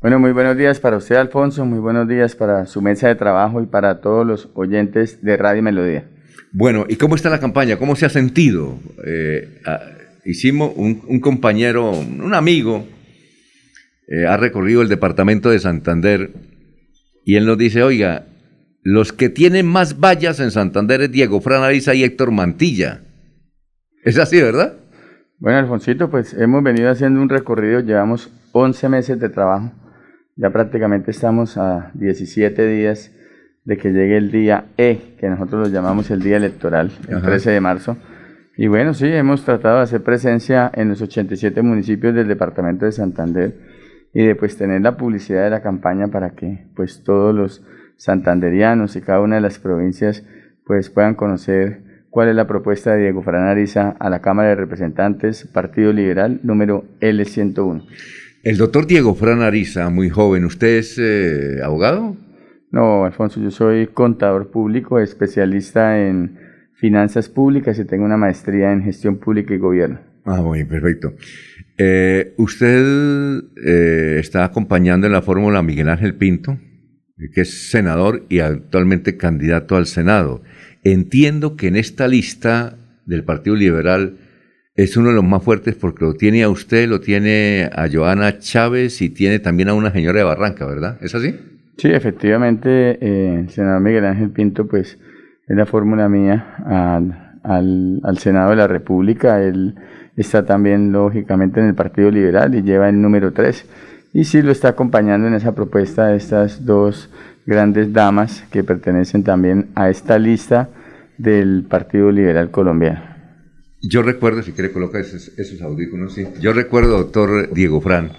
Bueno, muy buenos días para usted, Alfonso, muy buenos días para su mesa de trabajo y para todos los oyentes de Radio Melodía. Bueno, ¿y cómo está la campaña? ¿Cómo se ha sentido? Eh, hicimos un, compañero, un amigo, eh, ha recorrido el departamento de Santander y él nos dice, oiga, los que tienen más vallas en Santander es Diego Fran Ariza y Héctor Mantilla. Es así, ¿verdad? Bueno, Alfonsito, pues hemos venido haciendo un recorrido, llevamos 11 meses de trabajo ya prácticamente estamos a 17 días de que llegue el día E, que nosotros lo llamamos el día electoral, el 13 de marzo. Y bueno, sí, hemos tratado de hacer presencia en los 87 municipios del departamento de Santander y de pues tener la publicidad de la campaña para que pues todos los santanderianos y cada una de las provincias pues puedan conocer cuál es la propuesta de Diego Franariza a la Cámara de Representantes, Partido Liberal, número L101. El doctor Diego Fran Ariza, muy joven, ¿usted es eh, abogado? No, Alfonso, yo soy contador público, especialista en finanzas públicas y tengo una maestría en gestión pública y gobierno. Ah, muy perfecto. Eh, usted eh, está acompañando en la fórmula a Miguel Ángel Pinto, que es senador y actualmente candidato al Senado. Entiendo que en esta lista del Partido Liberal es uno de los más fuertes porque lo tiene a usted, lo tiene a Joana Chávez y tiene también a una señora de Barranca, ¿verdad? ¿Es así? Sí, efectivamente, eh, el senador Miguel Ángel Pinto, pues es la fórmula mía al, al, Senado de la República. Él está también, lógicamente, en el Partido Liberal y lleva el número 3. Y sí lo está acompañando en esa propuesta de estas dos grandes damas que pertenecen también a esta lista del Partido Liberal Colombiano. Yo recuerdo, si quiere colocar esos, audífonos, sí. Yo recuerdo, doctor Diego Fran,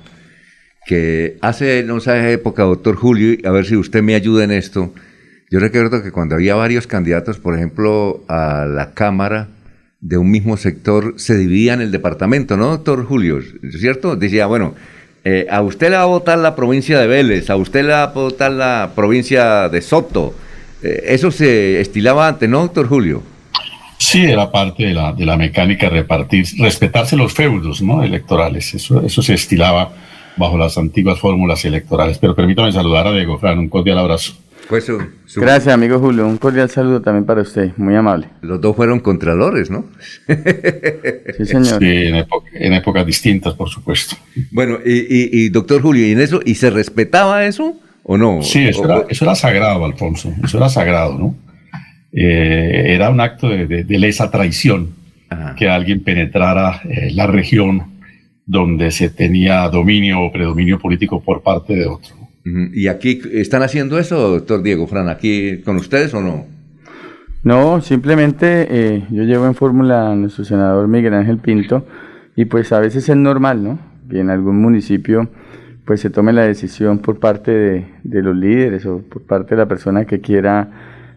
que hace, no sé, época, doctor Julio, a ver si usted me ayuda en esto. Yo recuerdo que cuando había varios candidatos, por ejemplo, a la Cámara de un mismo sector, se dividían el departamento, ¿no, doctor Julio? ¿Cierto? Decía, bueno, eh, a usted le va a votar la provincia de Vélez, a usted le va a votar la provincia de Soto. Eh, eso se estilaba antes, ¿no, doctor Julio? Sí, era parte de la, de la mecánica repartir, respetarse los feudos ¿no? electorales. Eso, eso se estilaba bajo las antiguas fórmulas electorales. Pero permítame saludar a Diego Fran, un cordial abrazo. Pues Gracias, amigo Julio. Un cordial saludo también para usted. Muy amable. Los dos fueron contralores, ¿no? sí, señor. Sí, en, épocas distintas, por supuesto. Bueno, y, y, doctor Julio, ¿y en eso, y se respetaba eso o no? Sí, eso, era, eso era sagrado, Alfonso. Eso era sagrado, ¿no? Eh, era un acto de, lesa traición que alguien penetrara eh, la región donde se tenía dominio o predominio político por parte de otro. ¿Y aquí están haciendo eso, doctor Diego Fran, aquí con ustedes o no? No, simplemente eh, yo llevo en fórmula a nuestro senador Miguel Ángel Pinto y pues a veces es normal, ¿no? Que en algún municipio pues se tome la decisión por parte de, de los líderes o por parte de la persona que quiera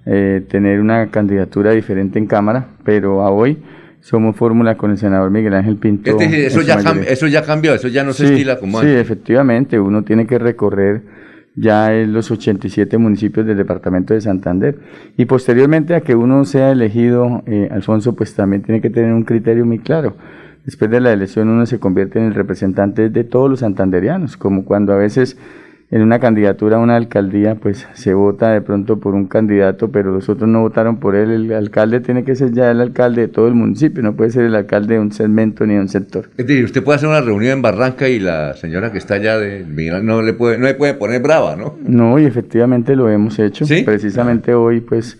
eh, tener una candidatura diferente en Cámara, pero a hoy somos fórmula con el senador Miguel Ángel Pinto. eso, ya eso ya cambió, eso ya no se estila como antes. Sí, efectivamente, uno tiene que recorrer ya en los 87 municipios del departamento de Santander. Y posteriormente a que uno sea elegido, eh, Alfonso, pues también tiene que tener un criterio muy claro. Después de la elección uno se convierte en el representante de todos los santanderianos, como cuando a veces en una candidatura a una alcaldía, pues se vota de pronto por un candidato, pero los otros no votaron por él. El alcalde tiene que ser ya el alcalde de todo el municipio, no puede ser el alcalde de un segmento ni de un sector. Es decir, usted puede hacer una reunión en Barranca y la señora que está allá de no le puede, no le puede poner brava, ¿no? No, y efectivamente lo hemos hecho. Precisamente hoy, pues,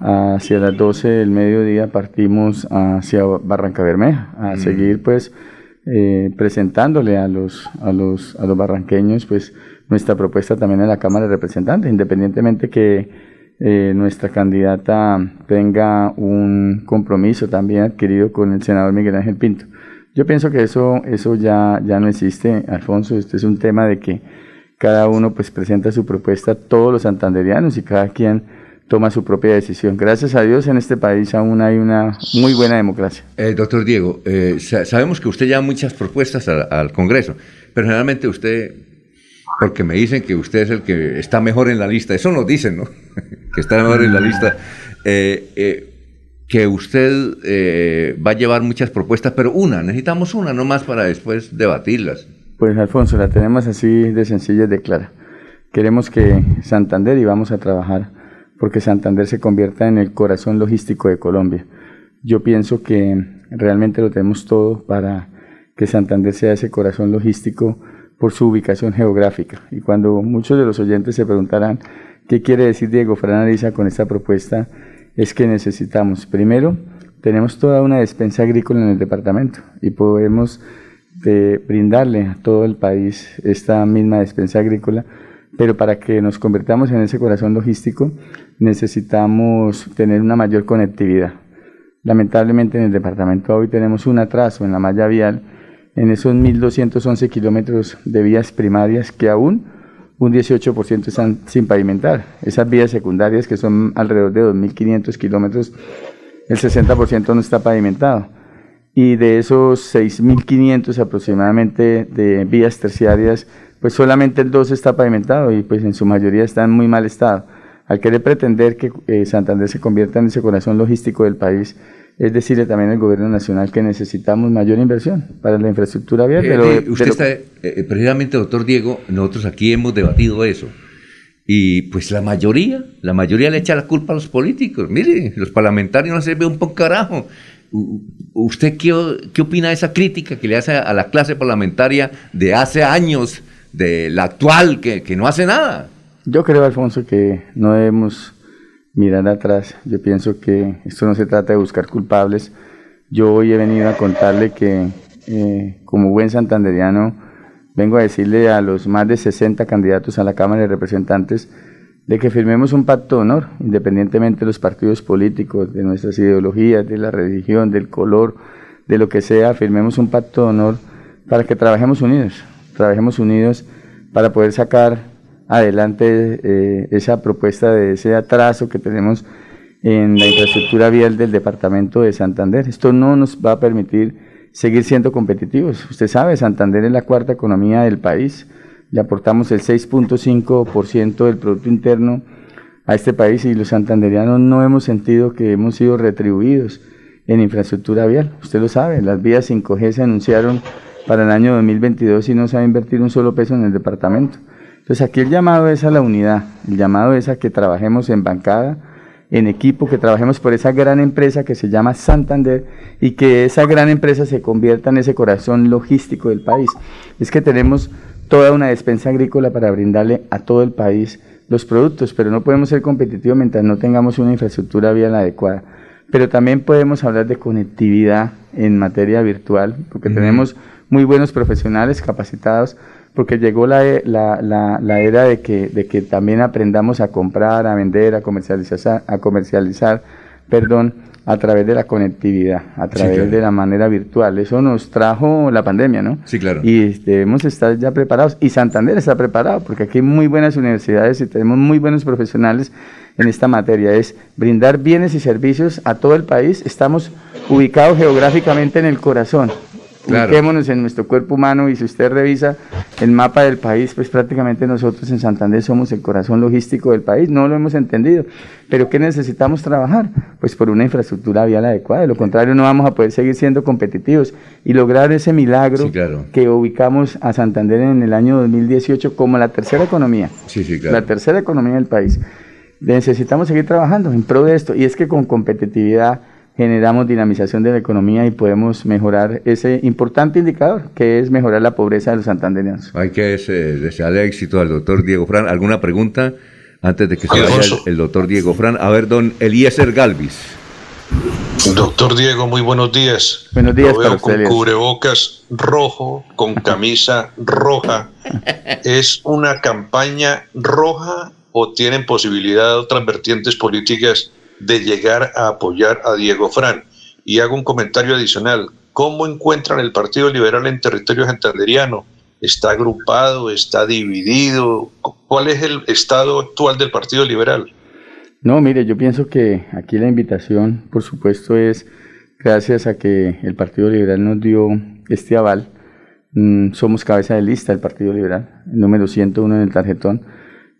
hacia las 12 del mediodía partimos hacia Barranca Bermeja, a mm. seguir, pues, eh, presentándole a los, a los, a los barranqueños, pues, nuestra propuesta también en la Cámara de Representantes, independientemente que eh, nuestra candidata tenga un compromiso también adquirido con el senador Miguel Ángel Pinto. Yo pienso que eso, eso ya, ya no existe, Alfonso. Este es un tema de que cada uno pues presenta su propuesta, todos los santanderianos y cada quien toma su propia decisión. Gracias a Dios en este país aún hay una muy buena democracia. Eh, doctor Diego, eh, sabemos que usted lleva muchas propuestas al Congreso, pero generalmente usted porque me dicen que usted es el que está mejor en la lista. Eso nos dicen, ¿no? que está mejor en la lista. Eh, eh, que usted eh, va a llevar muchas propuestas, pero una, necesitamos una nomás para después debatirlas. Pues Alfonso, la tenemos así de sencilla y de clara. Queremos que Santander, y vamos a trabajar porque Santander se convierta en el corazón logístico de Colombia. Yo pienso que realmente lo tenemos todo para que Santander sea ese corazón logístico por su ubicación geográfica. Y cuando muchos de los oyentes se preguntarán qué quiere decir Diego Fran con esta propuesta, es que necesitamos, primero, tenemos toda una despensa agrícola en el departamento y podemos eh, brindarle a todo el país esta misma despensa agrícola, pero para que nos convertamos en ese corazón logístico necesitamos tener una mayor conectividad. Lamentablemente en el departamento hoy tenemos un atraso en la malla vial en esos 1.211 kilómetros de vías primarias que aún un 18% están sin pavimentar. Esas vías secundarias, que son alrededor de 2.500 kilómetros, el 60% no está pavimentado. Y de esos 6.500 aproximadamente de vías terciarias, pues solamente el 2 está pavimentado y pues en su mayoría está en muy mal estado. Al querer pretender que eh, Santander se convierta en ese corazón logístico del país, es decirle también al gobierno nacional que necesitamos mayor inversión para la infraestructura vial. Eh, usted está, eh, precisamente, doctor Diego, nosotros aquí hemos debatido eso. Y pues la mayoría, la mayoría le echa la culpa a los políticos. Mire, los parlamentarios no se ve un poco carajo. ¿Usted qué, qué opina de esa crítica que le hace a la clase parlamentaria de hace años, de la actual, que, que no hace nada? Yo creo, Alfonso, que no debemos mirar atrás. Yo pienso que esto no se trata de buscar culpables. Yo hoy he venido a contarle que eh, como buen santanderiano vengo a decirle a los más de 60 candidatos a la Cámara de Representantes de que firmemos un pacto de honor, independientemente de los partidos políticos, de nuestras ideologías, de la religión, del color, de lo que sea, firmemos un pacto de honor para que trabajemos unidos, trabajemos unidos para poder sacar adelante eh, esa propuesta de ese atraso que tenemos en la infraestructura vial del departamento de Santander. Esto no nos va a permitir seguir siendo competitivos. Usted sabe, Santander es la cuarta economía del país. Le aportamos el 6.5% del Producto Interno a este país y los santanderianos no hemos sentido que hemos sido retribuidos en infraestructura vial. Usted lo sabe, las vías 5G se anunciaron para el año 2022 y no se va a invertir un solo peso en el departamento. Entonces aquí el llamado es a la unidad, el llamado es a que trabajemos en bancada, en equipo, que trabajemos por esa gran empresa que se llama Santander y que esa gran empresa se convierta en ese corazón logístico del país. Es que tenemos toda una despensa agrícola para brindarle a todo el país los productos, pero no podemos ser competitivos mientras no tengamos una infraestructura vial adecuada. Pero también podemos hablar de conectividad en materia virtual, porque tenemos muy buenos profesionales capacitados porque llegó la, la, la, era de que, de que también aprendamos a comprar, a vender, a comercializar, a comercializar perdón, a través de la conectividad, a través de la manera virtual. Eso nos trajo la pandemia, ¿no? Sí, claro. Y debemos estar ya preparados. Y Santander está preparado, porque aquí hay muy buenas universidades y tenemos muy buenos profesionales en esta materia. Es brindar bienes y servicios a todo el país. Estamos ubicados geográficamente en el corazón Ubiquémonos en nuestro cuerpo humano y si usted revisa el mapa del país, pues prácticamente nosotros en Santander somos el corazón logístico del país, no lo hemos entendido. Pero ¿qué necesitamos trabajar? Pues por una infraestructura vial adecuada, de lo contrario no vamos a poder seguir siendo competitivos. Y lograr ese milagro que ubicamos a Santander en el año 2018 como la tercera economía, la tercera economía del país. Necesitamos seguir trabajando en pro de esto. Y es que con competitividad generamos dinamización de la economía y podemos mejorar ese importante indicador que es mejorar la pobreza de los santanderianos. Hay que desearle éxito al doctor Diego Fran. ¿Alguna pregunta antes de que se vaya el, doctor Diego Fran? A ver, don Eliezer Galvis. Doctor Diego, muy buenos días. Buenos días. Lo veo con cubrebocas rojo, con camisa roja. ¿Es una campaña roja o tienen posibilidad de otras vertientes políticas de llegar a apoyar a Diego Fran. Y hago un comentario adicional. ¿Cómo encuentran el Partido Liberal en territorio santanderiano? ¿Está agrupado? ¿Está dividido? ¿Cuál es el estado actual del Partido Liberal? No, mire, yo pienso que aquí la invitación, por supuesto, es gracias a que el Partido Liberal nos dio este aval. Mm, somos cabeza de lista del Partido Liberal, número 101 en el tarjetón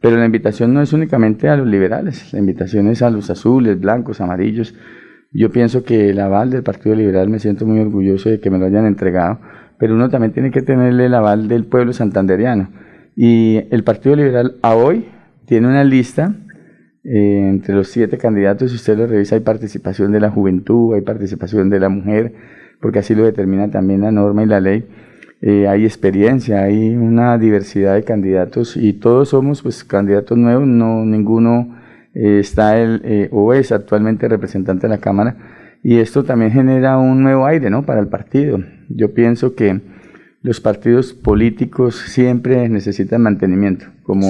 pero la invitación no es únicamente a los liberales, la invitación es a los azules, blancos, amarillos. Yo pienso que el aval del Partido Liberal me siento muy orgulloso de que me lo hayan entregado, pero uno también tiene que tenerle el aval del pueblo santanderiano. Y el Partido Liberal a hoy tiene una lista eh, entre los siete candidatos, si usted lo revisa, hay participación de la juventud, hay participación de la mujer, porque así lo determina también la norma y la ley. Eh, hay experiencia, hay una diversidad de candidatos y todos somos pues candidatos nuevos, no ninguno eh, está el, o es actualmente representante de la Cámara y esto también genera un nuevo aire ¿no? para el partido. Yo pienso que los partidos políticos siempre necesitan mantenimiento, como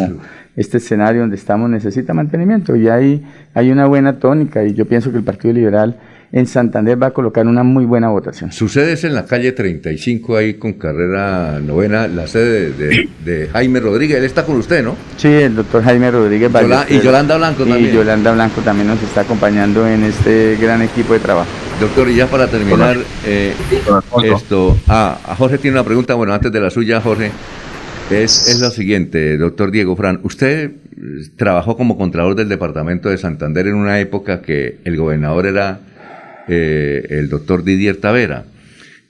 este escenario donde estamos necesita mantenimiento y hay, hay una buena tónica y yo pienso que el Partido Liberal en Santander va a colocar una muy buena votación. Sucede en la calle 35 ahí con carrera novena, la sede de, Jaime Rodríguez, él está con usted, ¿no? Sí, el doctor Jaime Rodríguez. y Yolanda Blanco también. Y Yolanda Blanco también nos está acompañando en este gran equipo de trabajo. Doctor, y ya para terminar eh, esto, ah, a Jorge tiene una pregunta, bueno, antes de la suya, Jorge. Es, es lo siguiente, doctor Diego Fran. Usted trabajó como contralor del departamento de Santander en una época que el gobernador era eh, el doctor Didier Tavera.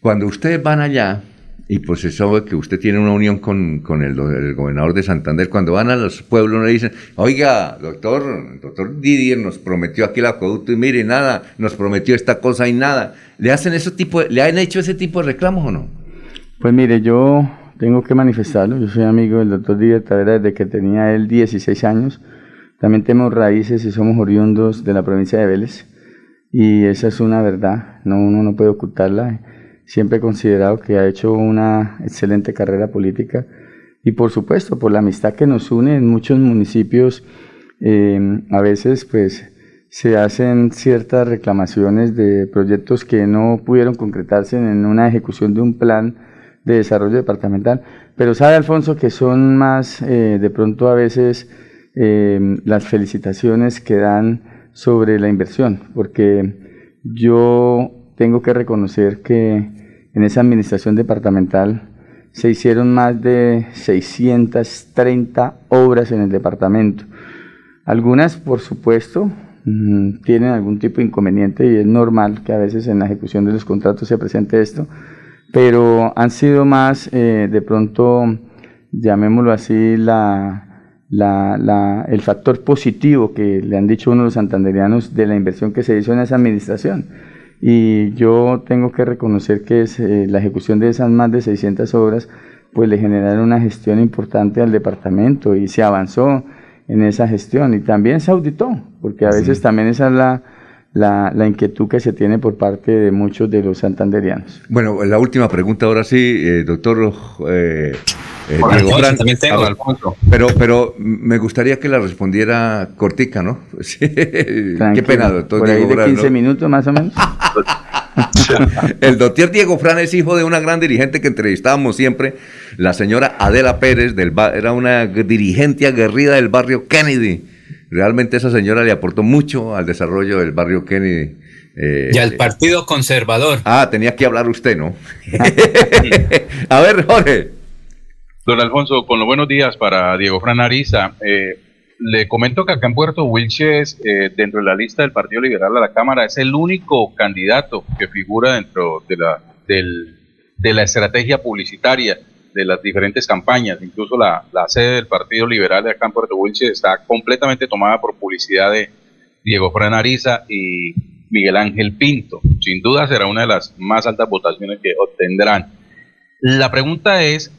Cuando ustedes van allá, y pues sabe que usted tiene una unión con, el, gobernador de Santander, cuando van a los pueblos le dicen, oiga, doctor, doctor Didier nos prometió aquí el acueducto y mire, nada, nos prometió esta cosa y nada. ¿Le hacen ese tipo, le han hecho ese tipo de reclamos o no? Pues mire, yo tengo que manifestarlo. Yo soy amigo del doctor Díaz Tavera desde que tenía él 16 años. También tenemos raíces y somos oriundos de la provincia de Vélez. Y esa es una verdad, no, uno no puede ocultarla. Siempre he considerado que ha hecho una excelente carrera política. Y por supuesto, por la amistad que nos une en muchos municipios, eh, a veces pues se hacen ciertas reclamaciones de proyectos que no pudieron concretarse en una ejecución de un plan de desarrollo departamental. Pero sabe, Alfonso, que son más eh, de pronto a veces eh, las felicitaciones que dan sobre la inversión, porque yo tengo que reconocer que en esa administración departamental se hicieron más de 630 obras en el departamento. Algunas, por supuesto, mm, tienen algún tipo de inconveniente y es normal que a veces en la ejecución de los contratos se presente esto, pero han sido más eh, de pronto, llamémoslo así, la, la, el factor positivo que le han dicho uno de los santanderianos de la inversión que se hizo en esa administración. Y yo tengo que reconocer que es, eh, la ejecución de esas más de 600 obras pues le generaron una gestión importante al departamento y se avanzó en esa gestión y también se auditó, porque a veces también esa es la, la, la, inquietud que se tiene por parte de muchos de los santanderianos. Bueno, la última pregunta ahora sí, eh, doctor eh, eh también tengo, Alfonso. Pero, pero me gustaría que la respondiera cortica, ¿no? Qué pena, doctor por ahí de 15 minutos más o menos. el doctor Diego Fran es hijo de una gran dirigente que entrevistábamos siempre, la señora Adela Pérez, del era una dirigente aguerrida del barrio Kennedy Realmente esa señora le aportó mucho al desarrollo del barrio Kennedy. Eh, y al Partido Conservador. Ah, tenía que hablar usted, ¿no? a ver, Jorge. Don Alfonso, con los buenos días para Diego Fran Ariza. Eh, le comento que acá en Puerto Wilches, eh, dentro de la lista del Partido Liberal a la Cámara, es el único candidato que figura dentro de la, de la estrategia publicitaria de las diferentes campañas. Incluso la, sede del Partido Liberal de acá en Puerto Wilches está completamente tomada por publicidad de Diego Fran Ariza y Miguel Ángel Pinto. Sin duda será una de las más altas votaciones que obtendrán. La pregunta es,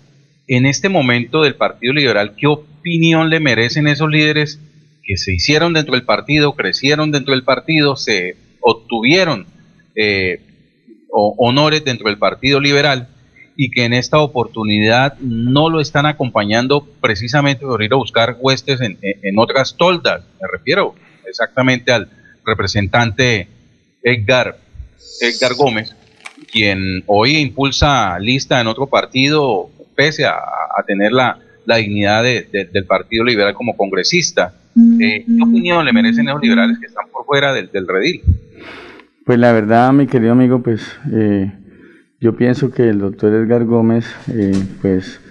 en este momento del Partido Liberal, ¿qué opinión le merecen esos líderes que se hicieron dentro del partido, crecieron dentro del partido, se obtuvieron eh, honores dentro del Partido Liberal? y que en esta oportunidad no lo están acompañando precisamente por ir a buscar huestes en, otras toldas. Me refiero exactamente al representante Edgar, Edgar Gómez, quien hoy impulsa lista en otro partido, pese a, tener la, dignidad del Partido Liberal como congresista. Eh, ¿Qué opinión le merecen los liberales que están por fuera del, del redil? Pues la verdad, mi querido amigo, pues eh, yo pienso que el doctor Edgar Gómez, eh, pues,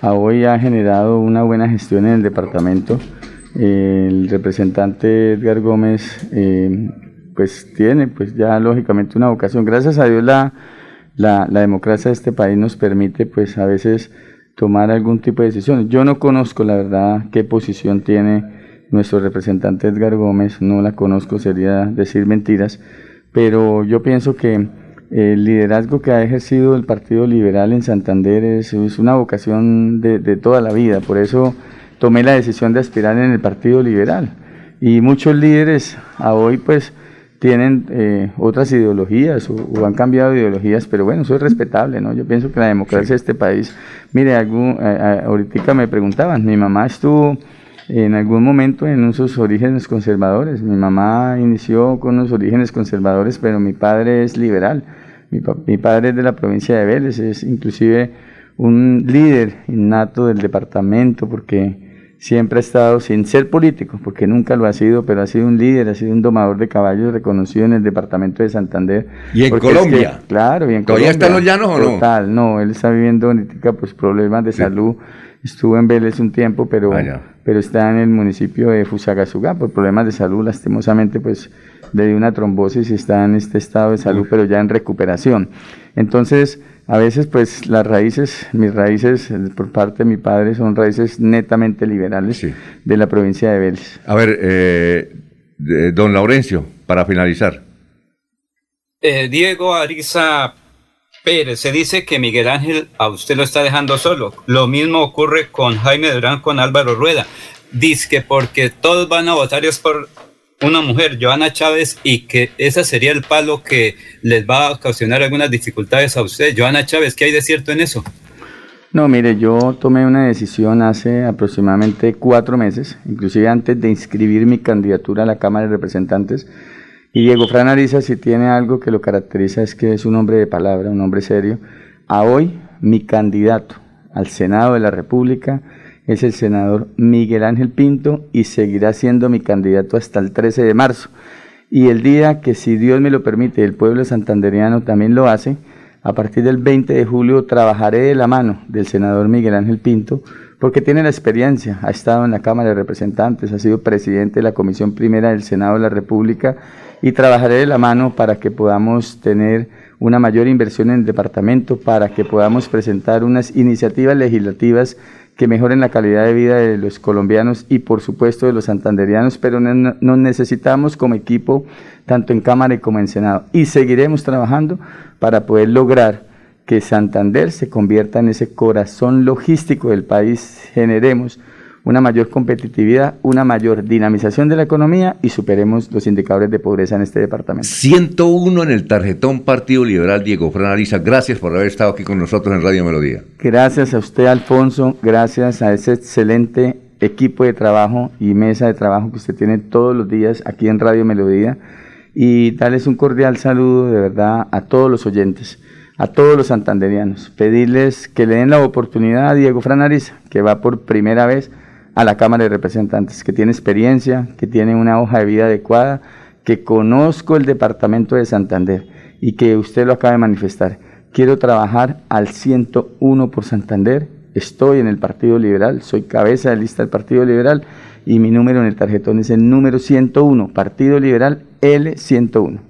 hoy ha generado una buena gestión en el departamento. el representante Edgar Gómez, eh, pues, tiene, pues, ya lógicamente una vocación. Gracias a Dios la, la, democracia de este país nos permite pues a veces tomar algún tipo de decisión. Yo no conozco la verdad qué posición tiene nuestro representante Edgar Gómez, no la conozco, sería decir mentiras, pero yo pienso que el liderazgo que ha ejercido el Partido Liberal en Santander es, una vocación de, de, toda la vida, por eso tomé la decisión de aspirar en el Partido Liberal. Y muchos líderes a hoy pues tienen eh, otras ideologías o, han cambiado ideologías, pero bueno, eso es respetable, ¿no? Yo pienso que la democracia de este país, mire, algún, ahorita me preguntaban, mi mamá estuvo en algún momento en unos orígenes conservadores, mi mamá inició con unos orígenes conservadores, pero mi padre es liberal, mi, mi padre es de la provincia de Vélez, es inclusive un líder innato del departamento, porque siempre ha estado, sin ser político, porque nunca lo ha sido, pero ha sido un líder, ha sido un domador de caballos reconocido en el departamento de Santander. ¿Y en Colombia? claro, y en ¿Todavía está en los llanos o no? Total, no, él está viviendo ahorita pues problemas de salud. Estuvo en Vélez un tiempo, pero, ah, pero está en el municipio de Fusagasugá por problemas de salud, lastimosamente pues le dio una trombosis y está en este estado de salud, pero ya en recuperación. Entonces, a veces pues las raíces, mis raíces eh, por parte de mi padre son raíces netamente liberales de la provincia de Vélez. A ver, eh, don Laurencio, para finalizar. Eh, Diego Ariza Pérez, se dice que Miguel Ángel a usted lo está dejando solo. Lo mismo ocurre con Jaime Durán, con Álvaro Rueda. Dice que porque todos van a votar es por una mujer, Joana Chávez, y que ese sería el palo que les va a ocasionar algunas dificultades a usted. Joana Chávez, ¿qué hay de cierto en eso? No, mire, yo tomé una decisión hace aproximadamente cuatro meses, inclusive antes de inscribir mi candidatura a la Cámara de Representantes. Y Diego Fran Ariza, si tiene algo que lo caracteriza, es que es un hombre de palabra, un hombre serio. A hoy, mi candidato al Senado de la República es el senador Miguel Ángel Pinto y seguirá siendo mi candidato hasta el 13 de marzo. Y el día que, si Dios me lo permite, el pueblo santanderiano también lo hace, a partir del 20 de julio trabajaré de la mano del senador Miguel Ángel Pinto, porque tiene la experiencia, ha estado en la Cámara de Representantes, ha sido presidente de la Comisión Primera del Senado de la República y trabajaré de la mano para que podamos tener una mayor inversión en el departamento, para que podamos presentar unas iniciativas legislativas que mejoren la calidad de vida de los colombianos y por supuesto de los santanderianos, pero nos necesitamos como equipo tanto en Cámara como en Senado. Y seguiremos trabajando para poder lograr que Santander se convierta en ese corazón logístico del país, generemos una mayor competitividad, una mayor dinamización de la economía y superemos los indicadores de pobreza en este departamento. 101 en el tarjetón Partido Liberal Diego Fran Ariza. Gracias por haber estado aquí con nosotros en Radio Melodía. Gracias a usted, Alfonso. Gracias a ese excelente equipo de trabajo y mesa de trabajo que usted tiene todos los días aquí en Radio Melodía. Y darles un cordial saludo de verdad a todos los oyentes a todos los santanderianos, pedirles que le den la oportunidad a Diego Fran Ariza, que va por primera vez a la Cámara de Representantes, que tiene experiencia, que tiene una hoja de vida adecuada, que conozco el departamento de Santander y que usted lo acaba de manifestar. Quiero trabajar al 101 por Santander, estoy en el Partido Liberal, soy cabeza de lista del Partido Liberal y mi número en el tarjetón es el número 101, Partido Liberal L101.